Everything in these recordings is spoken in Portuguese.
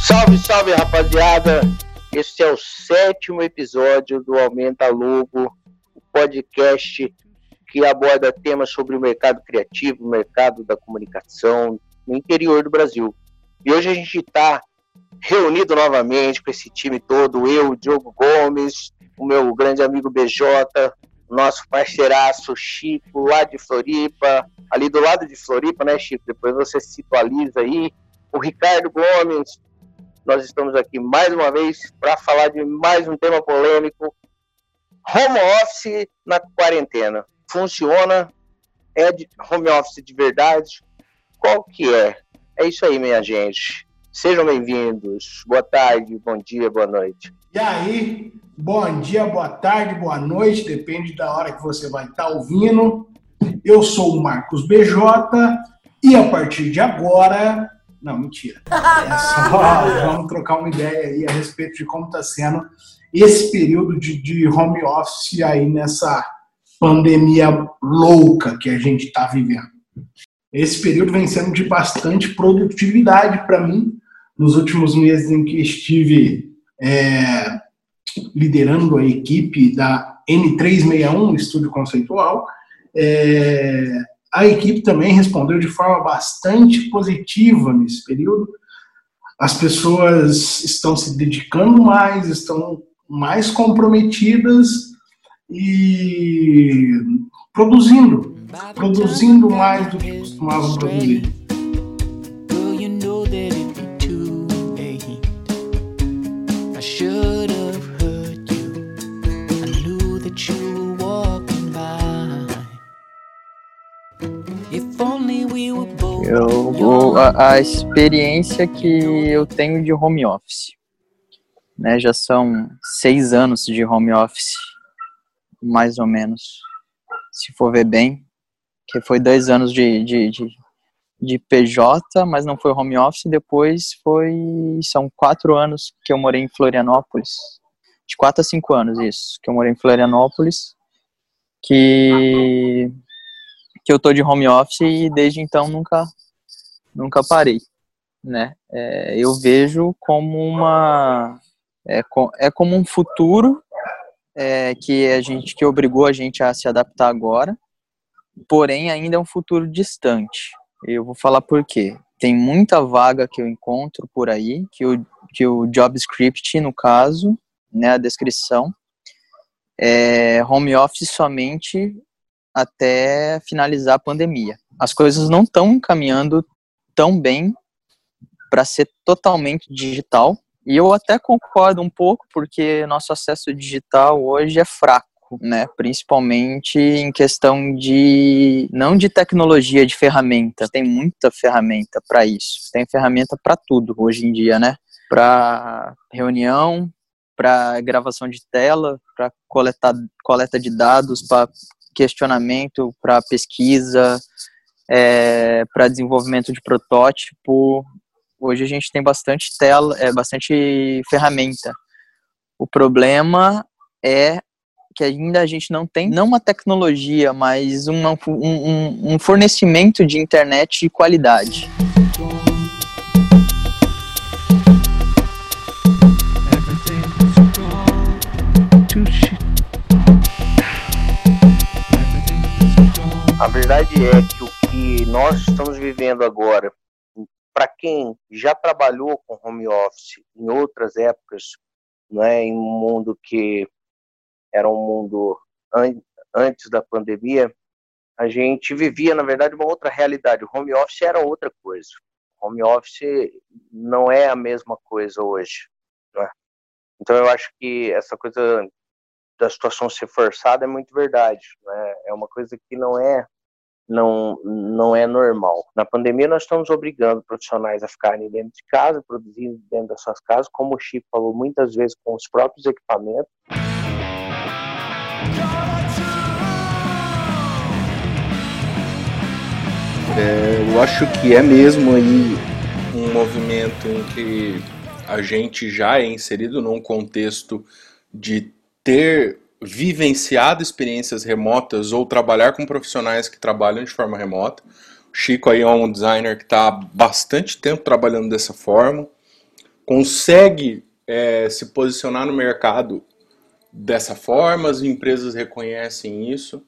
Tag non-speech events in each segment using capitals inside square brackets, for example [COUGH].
Salve, salve, rapaziada! Esse é o sétimo episódio do Aumenta Lobo, o podcast que aborda temas sobre o mercado criativo, o mercado da comunicação no interior do Brasil. E hoje a gente está reunido novamente com esse time todo, eu, Diogo Gomes, o meu grande amigo BJ, nosso parceiraço Chico, lá de Floripa, ali do lado de Floripa, né, Chico? Depois você se atualiza aí. O Ricardo Gomes, nós estamos aqui mais uma vez para falar de mais um tema polêmico. Home office na quarentena. Funciona? É home office de verdade? Qual que é? É isso aí, minha gente. Sejam bem-vindos. Boa tarde, bom dia, boa noite. E aí, bom dia, boa tarde, boa noite, depende da hora que você vai estar ouvindo. Eu sou o Marcos BJ e a partir de agora. Não, mentira. [LAUGHS] É só vamos trocar uma ideia aí a respeito de como está sendo esse período de, de home office aí nessa pandemia louca que a gente está vivendo. Esse período vem sendo de bastante produtividade para mim, nos últimos meses em que estive é, liderando a equipe da N361, Estúdio Conceitual, é, a equipe também respondeu de forma bastante positiva nesse período. As pessoas estão se dedicando mais, estão mais comprometidas e produzindo, produzindo mais do que costumavam produzir. Eu vou a, a experiência que eu tenho de home office, né? Já são seis anos de home office, mais ou menos, se for ver bem, que foi dois anos de, de, de, de PJ, mas não foi home office. Depois foi são quatro anos que eu morei em Florianópolis, de quatro a cinco anos isso, que eu morei em Florianópolis, que que eu tô de home office e desde então nunca nunca parei, né? É, eu vejo como uma é, é como um futuro é, que a gente que obrigou a gente a se adaptar agora, porém ainda é um futuro distante. Eu vou falar por quê. Tem muita vaga que eu encontro por aí que o que o JavaScript no caso, né, a descrição é home office somente até finalizar a pandemia. As coisas não estão caminhando tão bem para ser totalmente digital. E eu até concordo um pouco, porque nosso acesso digital hoje é fraco, né? Principalmente em questão de não de tecnologia, de ferramenta. Tem muita ferramenta para isso. Tem ferramenta para tudo hoje em dia, né? Para reunião, para gravação de tela, para coleta de dados, para questionamento, para pesquisa, é, para desenvolvimento de protótipo. Hoje a gente tem bastante tela, é, bastante ferramenta. O problema é que ainda a gente não tem, não uma tecnologia, mas uma, um, um- fornecimento de internet de qualidade. Verdade é que o que nós estamos vivendo agora, para quem já trabalhou com home office em outras épocas, né, em um mundo que era um mundo an- antes da pandemia, a gente vivia, na verdade, uma outra realidade. O home office era outra coisa. Home office não é a mesma coisa hoje. né? Então, eu acho que essa coisa da situação ser forçada é muito verdade. Né? É uma coisa que não é não, não é normal. Na pandemia, nós estamos obrigando profissionais a ficarem dentro de casa, produzindo dentro das suas casas, como o Chico falou, muitas vezes com os próprios equipamentos. É, eu acho que é mesmo aí um movimento em que a gente já é inserido num contexto de ter vivenciado experiências remotas ou trabalhar com profissionais que trabalham de forma remota. O Chico aí é um designer que está há bastante tempo trabalhando dessa forma, consegue é, se posicionar no mercado dessa forma, as empresas reconhecem isso.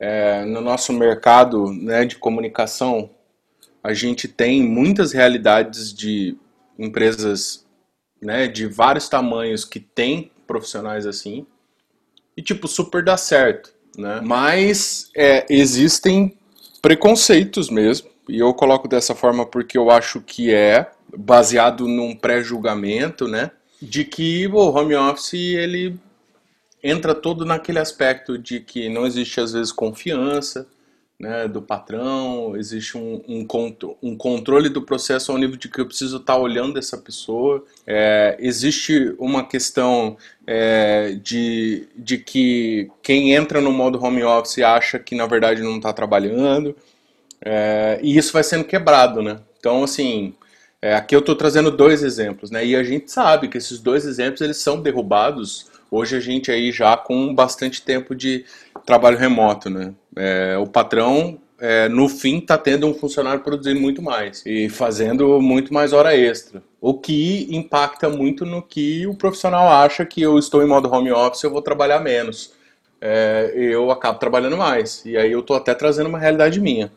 É, no nosso mercado né, de comunicação, a gente tem muitas realidades de empresas né, de vários tamanhos que têm profissionais assim e tipo super dá certo, né? Mas é, existem preconceitos mesmo e eu coloco dessa forma porque eu acho que é baseado num pré-julgamento, né? De que o home office ele entra todo naquele aspecto de que não existe às vezes confiança, né, do patrão, existe um, um, um, controle do processo ao nível de que eu preciso estar olhando essa pessoa, é, existe uma questão é, de, de que quem entra no modo home office acha que na verdade não está trabalhando, é, e isso vai sendo quebrado, né? Então, assim, é, aqui eu estou trazendo dois exemplos, né? E a gente sabe que esses dois exemplos eles são derrubados hoje a gente aí já com bastante tempo de trabalho remoto, né? É, o patrão, é, no fim, está tendo um funcionário produzindo muito mais e fazendo muito mais hora extra. O que impacta muito no que o profissional acha que eu estou em modo home office, eu vou trabalhar menos. É, eu acabo trabalhando mais. E aí eu estou até trazendo uma realidade minha.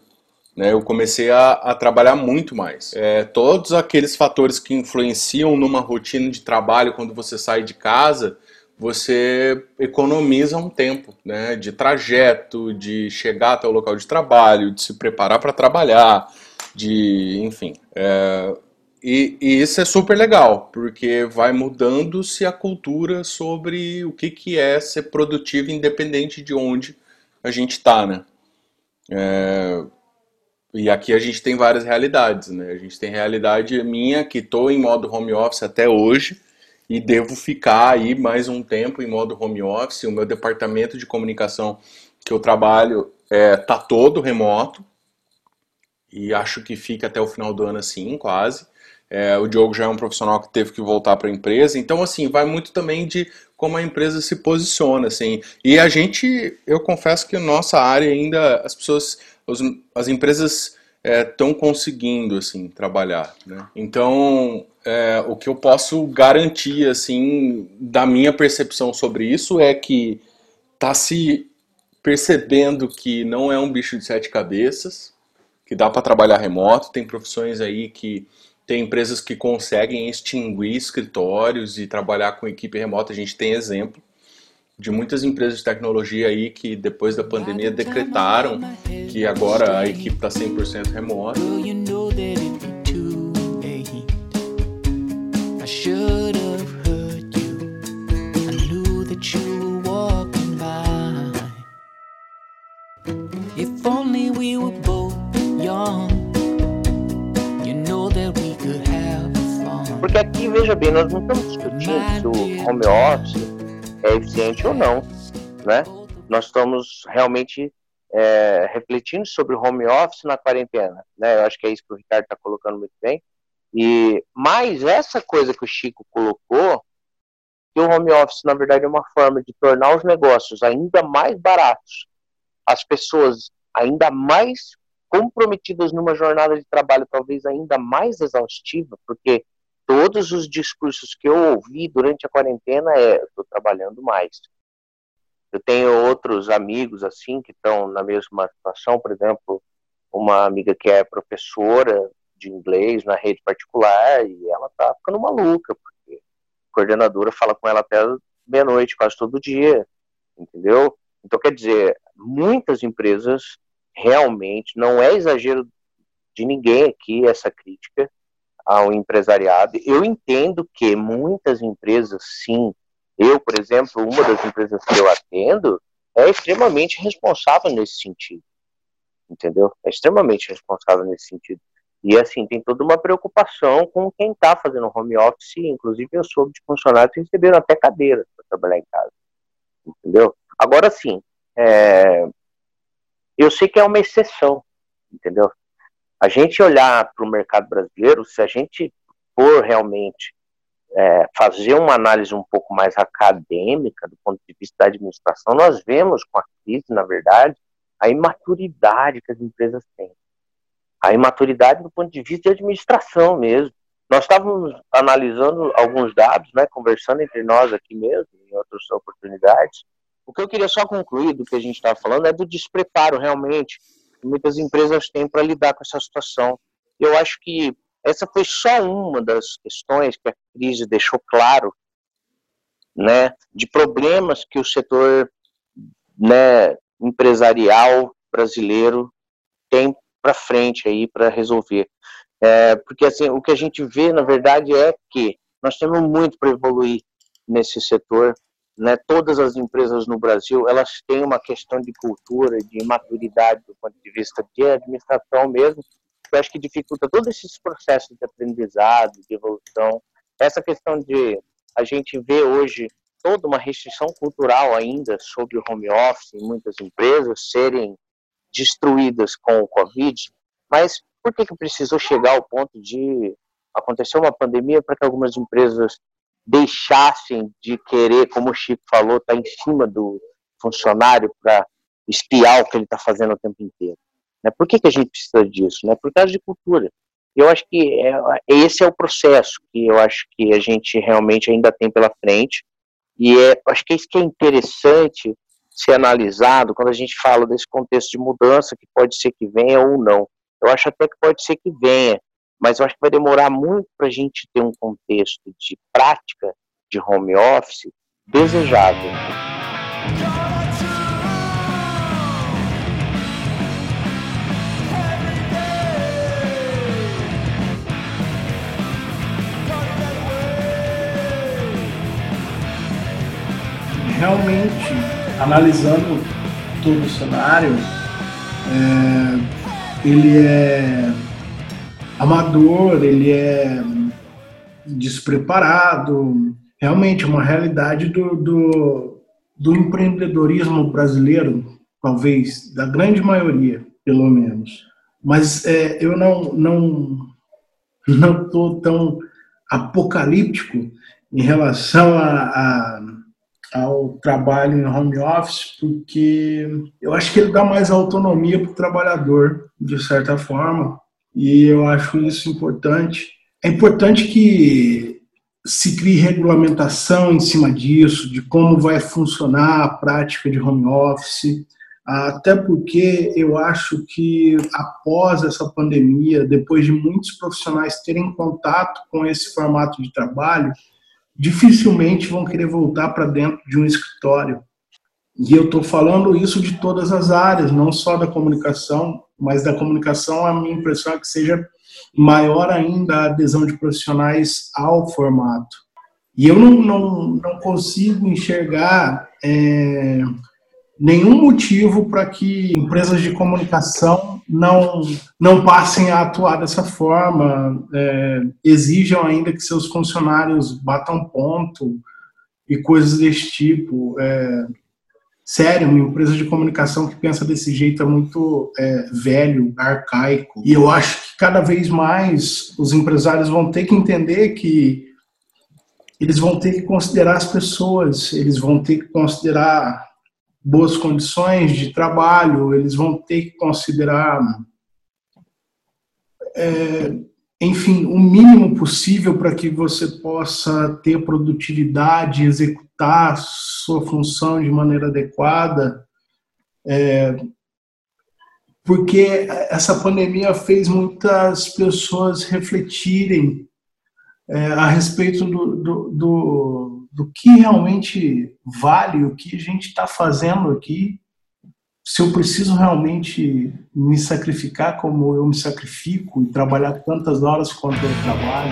Né? Eu comecei a, a trabalhar muito mais. É, todos aqueles fatores que influenciam numa rotina de trabalho quando você sai de casa, você economiza um tempo né, de trajeto, de chegar até o local de trabalho, de se preparar para trabalhar, de enfim. É, e, e, isso é super legal, porque vai mudando-se a cultura sobre o que, que é ser produtivo independente de onde a gente está, né? É, e aqui a gente tem várias realidades, né? A gente tem realidade minha que estou em modo home office até hoje, e devo ficar aí mais um tempo em modo home office. O meu departamento de comunicação que eu trabalho é, tá todo remoto e acho que fica até o final do ano assim, quase. É, o Diogo já é um profissional que teve que voltar para a empresa, então assim vai muito também de como a empresa se posiciona, assim. E a gente, eu confesso que nossa área ainda as pessoas, as empresas estão é, conseguindo assim trabalhar, né? Então é, o que eu posso garantir, assim, da minha percepção sobre isso é que tá se percebendo que não é um bicho de sete cabeças, que dá para trabalhar remoto, tem profissões aí que tem empresas que conseguem extinguir escritórios e trabalhar com equipe remota, a gente tem exemplo de muitas empresas de tecnologia aí que depois da pandemia decretaram que agora a equipe está 100% remota. Porque aqui, veja bem, nós não estamos discutindo se o home office é eficiente ou não, né? Nós estamos realmente é, refletindo sobre o home office na quarentena, né? Eu acho que é isso que o Ricardo está colocando muito bem. E mais essa coisa que o Chico colocou, que o home office na verdade é uma forma de tornar os negócios ainda mais baratos, as pessoas ainda mais comprometidas numa jornada de trabalho talvez ainda mais exaustiva, porque todos os discursos que eu ouvi durante a quarentena é estou trabalhando mais. Eu tenho outros amigos assim que estão na mesma situação, por exemplo, uma amiga que é professora de inglês na rede particular e ela tá ficando maluca, porque a coordenadora fala com ela até meia-noite, quase todo dia, entendeu? Então, quer dizer, muitas empresas realmente, não é exagero de ninguém aqui essa crítica ao empresariado. Eu entendo que muitas empresas, sim, eu, por exemplo, uma das empresas que eu atendo, é extremamente responsável nesse sentido, entendeu? É extremamente responsável nesse sentido. E assim, tem toda uma preocupação com quem está fazendo home office, inclusive eu soube de funcionários que receberam até cadeiras para trabalhar em casa. Entendeu? Agora sim, é... eu sei que é uma exceção, entendeu? A gente olhar para o mercado brasileiro, se a gente for realmente é, fazer uma análise um pouco mais acadêmica do ponto de vista da administração, nós vemos com a crise, na verdade, a imaturidade que as empresas têm. A imaturidade do ponto de vista de administração mesmo. Nós estávamos analisando alguns dados, né, conversando entre nós aqui mesmo, em outras oportunidades. O que eu queria só concluir do que a gente estava falando é do despreparo, realmente, muitas empresas têm para lidar com essa situação. Eu acho que essa foi só uma das questões que a crise deixou claro, né, de problemas que o setor né, empresarial brasileiro tem para frente aí para resolver. É, porque assim, o que a gente vê, na verdade, é que nós temos muito para evoluir nesse setor. Né? Todas as empresas no Brasil, elas têm uma questão de cultura, de maturidade do ponto de vista de administração mesmo, que eu acho que dificulta todos esses processos de aprendizado, de evolução. Essa questão de a gente vê hoje toda uma restrição cultural ainda sobre o home office em muitas empresas serem destruídas com o Covid, mas por que, que precisou chegar ao ponto de acontecer uma pandemia para que algumas empresas deixassem de querer, como o Chico falou, estar tá em cima do funcionário para espiar o que ele está fazendo o tempo inteiro? Né? Por que, que a gente precisa disso? Né? Por causa de cultura. Eu acho que é, esse é o processo que eu acho que a gente realmente ainda tem pela frente. E é, acho que é isso que é interessante ser analisado quando a gente fala desse contexto de mudança que pode ser que venha ou não. Eu acho até que pode ser que venha, mas eu acho que vai demorar muito para a gente ter um contexto de prática de home office desejável. Realmente, analisando todo o cenário, é ele é amador, ele é despreparado. Realmente, é uma realidade do, do, do empreendedorismo brasileiro, talvez, da grande maioria, pelo menos. Mas é, eu não não [LAUGHS] não estou tão apocalíptico em relação a, a ao trabalho em home office, porque eu acho que ele dá mais autonomia para o trabalhador, de certa forma, e eu acho isso importante. É importante que se crie regulamentação em cima disso, de como vai funcionar a prática de home office, até porque eu acho que após essa pandemia, depois de muitos profissionais terem contato com esse formato de trabalho, dificilmente vão querer voltar para dentro de um escritório. E eu estou falando isso de todas as áreas, não só da comunicação, mas da comunicação, a minha impressão é que seja maior ainda a adesão de profissionais ao formato. E eu não, não, não consigo enxergar é, nenhum motivo para que empresas de comunicação não, não passem a atuar dessa forma, é, exijam ainda que seus funcionários batam ponto e coisas desse tipo. É, sério, uma empresa de comunicação que pensa desse jeito é muito é, velho, arcaico. E eu acho que cada vez mais os empresários vão ter que entender que eles vão ter que considerar as pessoas, eles vão ter que considerar boas condições de trabalho, eles vão ter que considerar, é, enfim, o mínimo possível para que você possa ter produtividade, executar sua função de maneira adequada. É, porque essa pandemia fez muitas pessoas refletirem é, a respeito do, do, do do que realmente vale o que a gente está fazendo aqui, se eu preciso realmente me sacrificar como eu me sacrifico e trabalhar tantas horas quanto eu trabalho.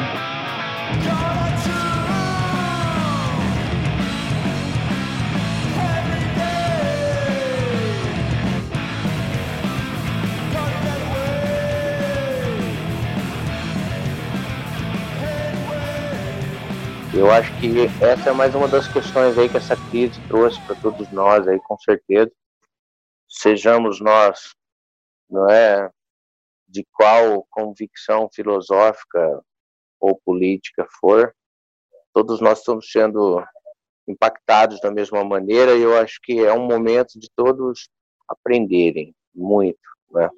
Eu acho que essa é mais uma das questões aí que essa crise trouxe para todos nós aí, com certeza. Sejamos nós, não é, de qual convicção filosófica ou política for, todos nós estamos sendo impactados da mesma maneira e eu acho que é um momento de todos aprenderem muito, né?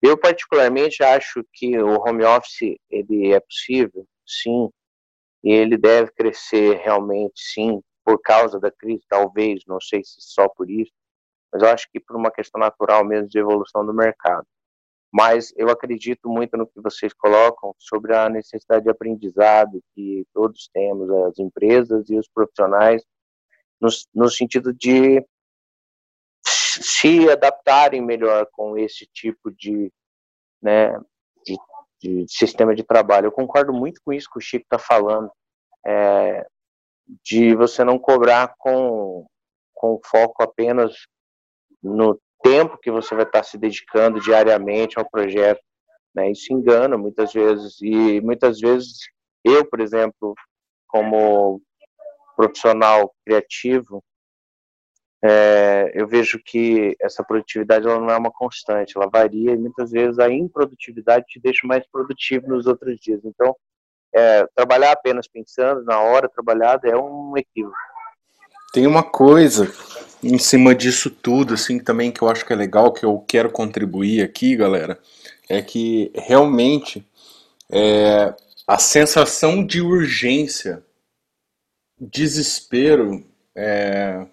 Eu particularmente acho que o home office ele é possível, sim, e ele deve crescer realmente, sim, por causa da crise, talvez, não sei se só por isso, mas eu acho que por uma questão natural mesmo de evolução do mercado. Mas eu acredito muito no que vocês colocam sobre a necessidade de aprendizado que todos temos, as empresas e os profissionais, no, no sentido de se adaptarem melhor com esse tipo de, né, de, de sistema de trabalho. Eu concordo muito com isso que o Chico está falando, é, de você não cobrar com, com foco apenas no tempo que você vai estar se dedicando diariamente ao projeto. Né? Isso engana muitas vezes. E muitas vezes eu, por exemplo, como profissional criativo, é, eu vejo que essa produtividade ela não é uma constante, ela varia e muitas vezes a improdutividade te deixa mais produtivo nos outros dias. Então, é, trabalhar apenas pensando na hora trabalhada é um equívoco. Tem uma coisa em cima disso tudo, assim, também que eu acho que é legal, que eu quero contribuir aqui, galera, é que realmente é, a sensação de urgência, desespero, é,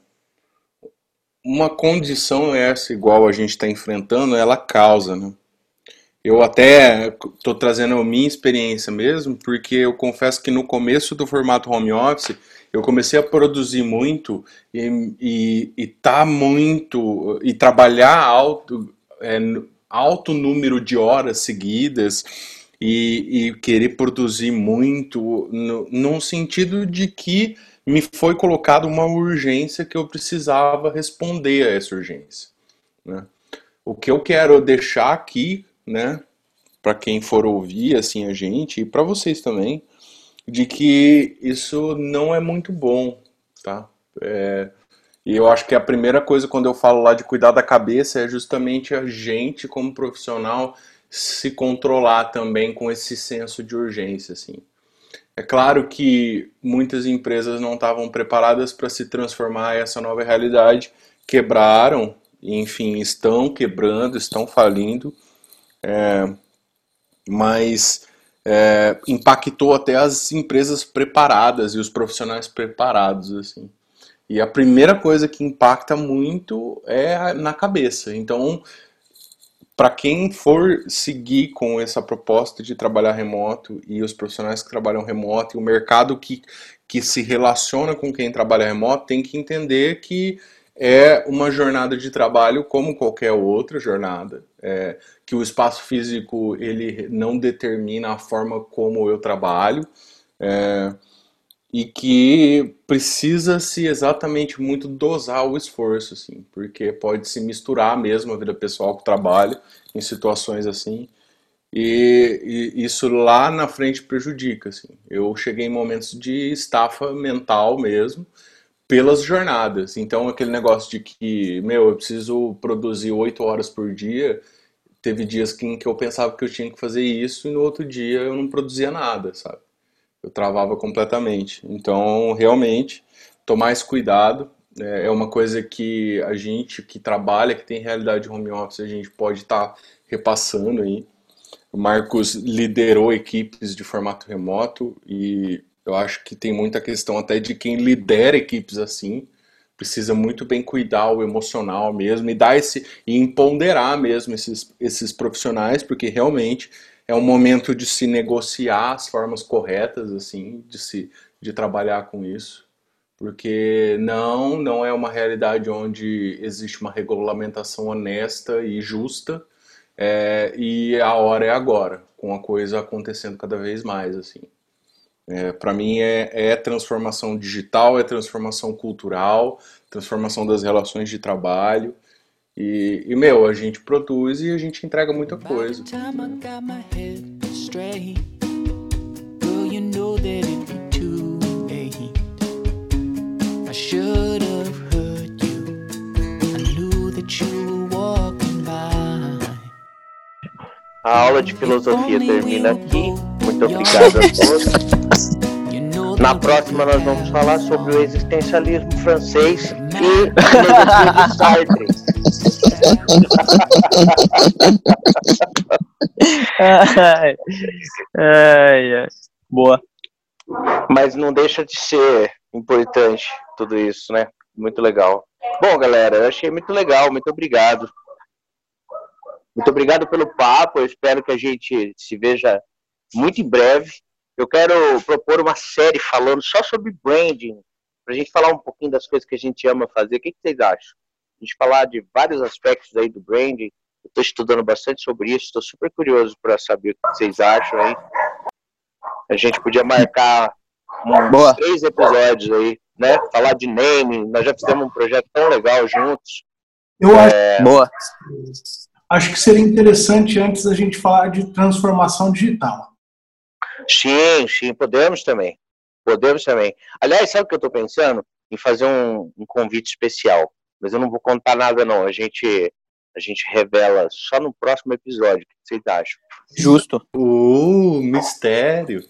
uma condição essa igual a gente está enfrentando, ela causa, né? Eu até estou trazendo a minha experiência mesmo, porque eu confesso que no começo do formato home office eu comecei a produzir muito e, e, e tá muito e trabalhar alto, é, alto número de horas seguidas e, e querer produzir muito no, num sentido de que me foi colocada uma urgência que eu precisava responder a essa urgência. Né? O que eu quero deixar aqui, né, para quem for ouvir assim a gente e para vocês também, de que isso não é muito bom, tá? É, e eu acho que a primeira coisa quando eu falo lá de cuidar da cabeça é justamente a gente como profissional se controlar também com esse senso de urgência, assim. É claro que muitas empresas não estavam preparadas para se transformar essa nova realidade, quebraram, enfim, estão quebrando, estão falindo, é, mas é, impactou até as empresas preparadas e os profissionais preparados, assim. E a primeira coisa que impacta muito é na cabeça. Então, para quem for seguir com essa proposta de trabalhar remoto e os profissionais que trabalham remoto e o mercado que, que se relaciona com quem trabalha remoto tem que entender que é uma jornada de trabalho como qualquer outra jornada, é, que o espaço físico ele não determina a forma como eu trabalho, é, e que precisa-se exatamente muito dosar o esforço, assim, porque pode se misturar mesmo a vida pessoal com o trabalho em situações assim, e, e, isso lá na frente prejudica, assim. Eu cheguei em momentos de estafa mental mesmo, pelas jornadas. Então, aquele negócio de que, meu, eu preciso produzir oito horas por dia, teve dias em que eu pensava que eu tinha que fazer isso e no outro dia eu não produzia nada, sabe? Eu travava completamente. Então, realmente, tomar esse cuidado é, é uma coisa que a gente que trabalha, que tem realidade home office, a gente pode estar tá repassando aí. O Marcos liderou equipes de formato remoto e eu acho que tem muita questão até de quem lidera equipes assim, precisa muito bem cuidar o emocional mesmo e dar esse e empoderar mesmo esses, esses profissionais, porque realmente é um momento de se negociar as formas corretas, assim, de se de trabalhar com isso, porque não, não é uma realidade onde existe uma regulamentação honesta e justa, é, e a hora é agora, com a coisa acontecendo cada vez mais, assim. É, Para mim é, é transformação digital, é transformação cultural, transformação das relações de trabalho, e, e, meu, a gente produz e a gente entrega muita coisa. A aula de filosofia termina aqui. Muito obrigado a todos. Na próxima nós vamos falar sobre o existencialismo francês e de Sartre. ai, ai, ai. Boa. Mas não deixa de ser importante tudo isso, né? Muito legal. Bom, galera, eu achei muito legal. Muito obrigado. Muito obrigado pelo papo. Eu espero que a gente se veja muito em breve. Eu quero propor uma série falando só sobre branding, para a gente falar um pouquinho das coisas que a gente ama fazer. O que, que vocês acham? A gente falar de vários aspectos aí do branding. Eu estou estudando bastante sobre isso. Estou super curioso para saber o que vocês acham aí. A gente podia marcar uns Boa. três episódios aí, né? Falar de naming. Nós já fizemos um projeto tão legal juntos. Eu acho, Boa. acho que seria interessante antes a gente falar de transformação digital. Sim, sim, podemos também. Podemos também. Aliás, sabe o que eu estou pensando? Em fazer um, um convite especial. Mas eu não vou contar nada, não. A gente, a gente revela só no próximo episódio. O que vocês acham? Justo. Uh, mistério.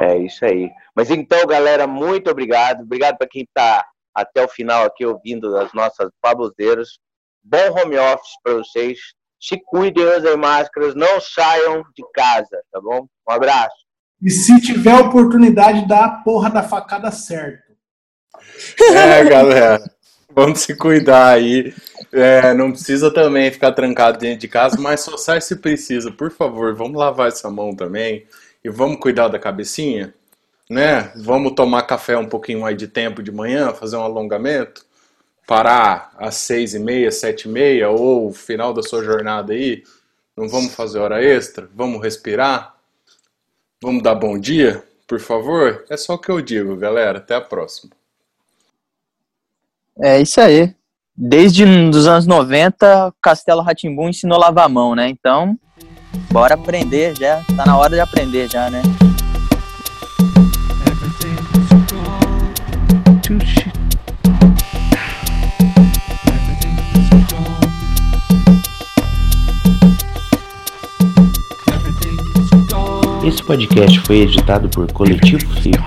É isso aí. Mas então, galera, muito obrigado. Obrigado para quem está até o final aqui ouvindo as nossas baboseiras. Bom home office para vocês. Se cuidem, usem máscaras, não saiam de casa, tá bom? Um abraço. E se tiver oportunidade, dá a porra da facada certo. É, galera. Vamos se cuidar aí. É, não precisa também ficar trancado dentro de casa, mas só sai se precisa. Por favor, vamos lavar essa mão também. E vamos cuidar da cabecinha, né? Vamos tomar café um pouquinho mais de tempo de manhã, fazer um alongamento. Parar às seis e meia, sete e meia, ou final da sua jornada aí. Não vamos fazer hora extra? Vamos respirar? Vamos dar bom dia, por favor? É só o que eu digo, galera. Até a próxima. É isso aí. Desde os anos 90, Castelo Ratimbum ensinou a lavar a mão, né? Então, bora aprender já. Tá na hora de aprender já, né? Esse podcast foi editado por Coletivo Flip.